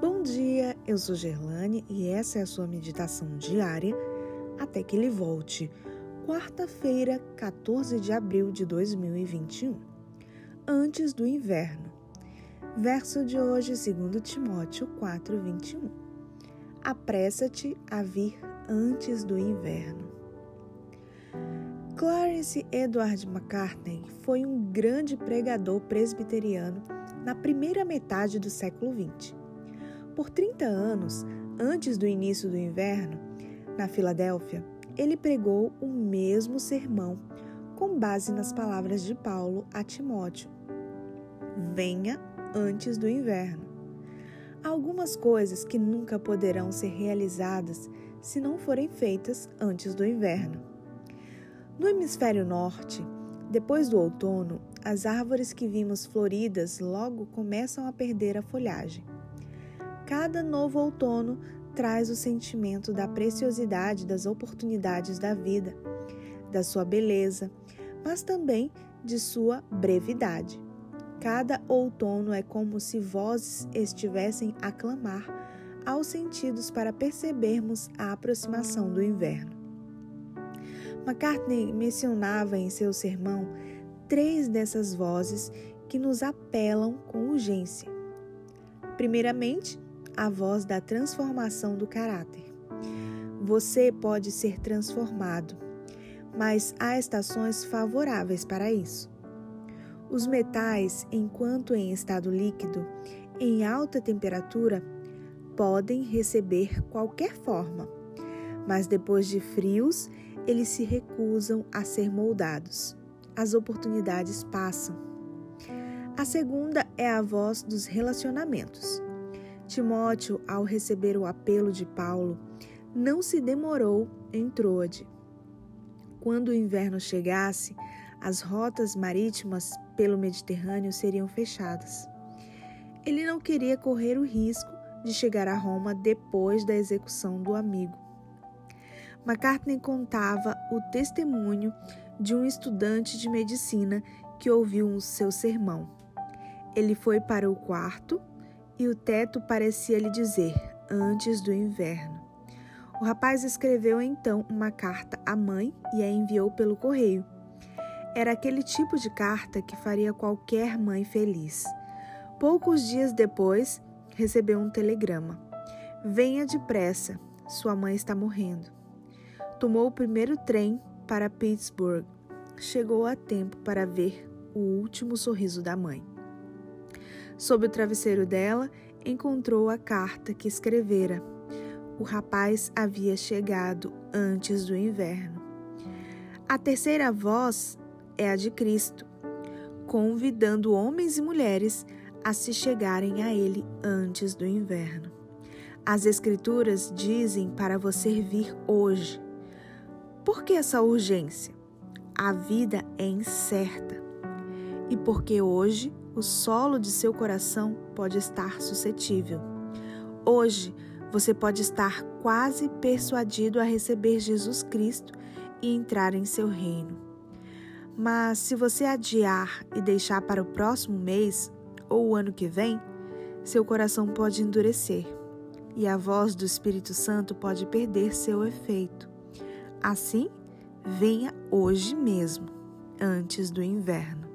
Bom dia, eu sou Gerlane e essa é a sua meditação diária até que ele volte. Quarta-feira, 14 de abril de 2021. Antes do inverno. Verso de hoje, 2 Timóteo 4, 21. Apressa-te a vir antes do inverno. Clarence Edward McCartney foi um grande pregador presbiteriano na primeira metade do século XX. Por 30 anos, antes do início do inverno, na Filadélfia, ele pregou o mesmo sermão com base nas palavras de Paulo a Timóteo: Venha antes do inverno. Há algumas coisas que nunca poderão ser realizadas se não forem feitas antes do inverno. No hemisfério norte, depois do outono, as árvores que vimos floridas logo começam a perder a folhagem. Cada novo outono traz o sentimento da preciosidade das oportunidades da vida, da sua beleza, mas também de sua brevidade. Cada outono é como se vozes estivessem a clamar aos sentidos para percebermos a aproximação do inverno. McCartney mencionava em seu sermão três dessas vozes que nos apelam com urgência. Primeiramente, a voz da transformação do caráter. Você pode ser transformado, mas há estações favoráveis para isso. Os metais, enquanto em estado líquido, em alta temperatura, podem receber qualquer forma, mas depois de frios, eles se recusam a ser moldados. As oportunidades passam. A segunda é a voz dos relacionamentos. Timóteo, ao receber o apelo de Paulo, não se demorou em Troade. Quando o inverno chegasse, as rotas marítimas pelo Mediterrâneo seriam fechadas. Ele não queria correr o risco de chegar a Roma depois da execução do amigo. McCartney contava o testemunho de um estudante de medicina que ouviu o seu sermão. Ele foi para o quarto e o teto parecia lhe dizer: antes do inverno. O rapaz escreveu então uma carta à mãe e a enviou pelo correio. Era aquele tipo de carta que faria qualquer mãe feliz. Poucos dias depois, recebeu um telegrama: Venha depressa, sua mãe está morrendo. Tomou o primeiro trem para Pittsburgh. Chegou a tempo para ver o último sorriso da mãe. Sob o travesseiro dela, encontrou a carta que escrevera. O rapaz havia chegado antes do inverno. A terceira voz é a de Cristo, convidando homens e mulheres a se chegarem a Ele antes do inverno. As Escrituras dizem para você vir hoje. Por que essa urgência? A vida é incerta. E porque hoje o solo de seu coração pode estar suscetível. Hoje, você pode estar quase persuadido a receber Jesus Cristo e entrar em seu reino. Mas se você adiar e deixar para o próximo mês ou o ano que vem, seu coração pode endurecer e a voz do Espírito Santo pode perder seu efeito. Assim, venha hoje mesmo, antes do inverno.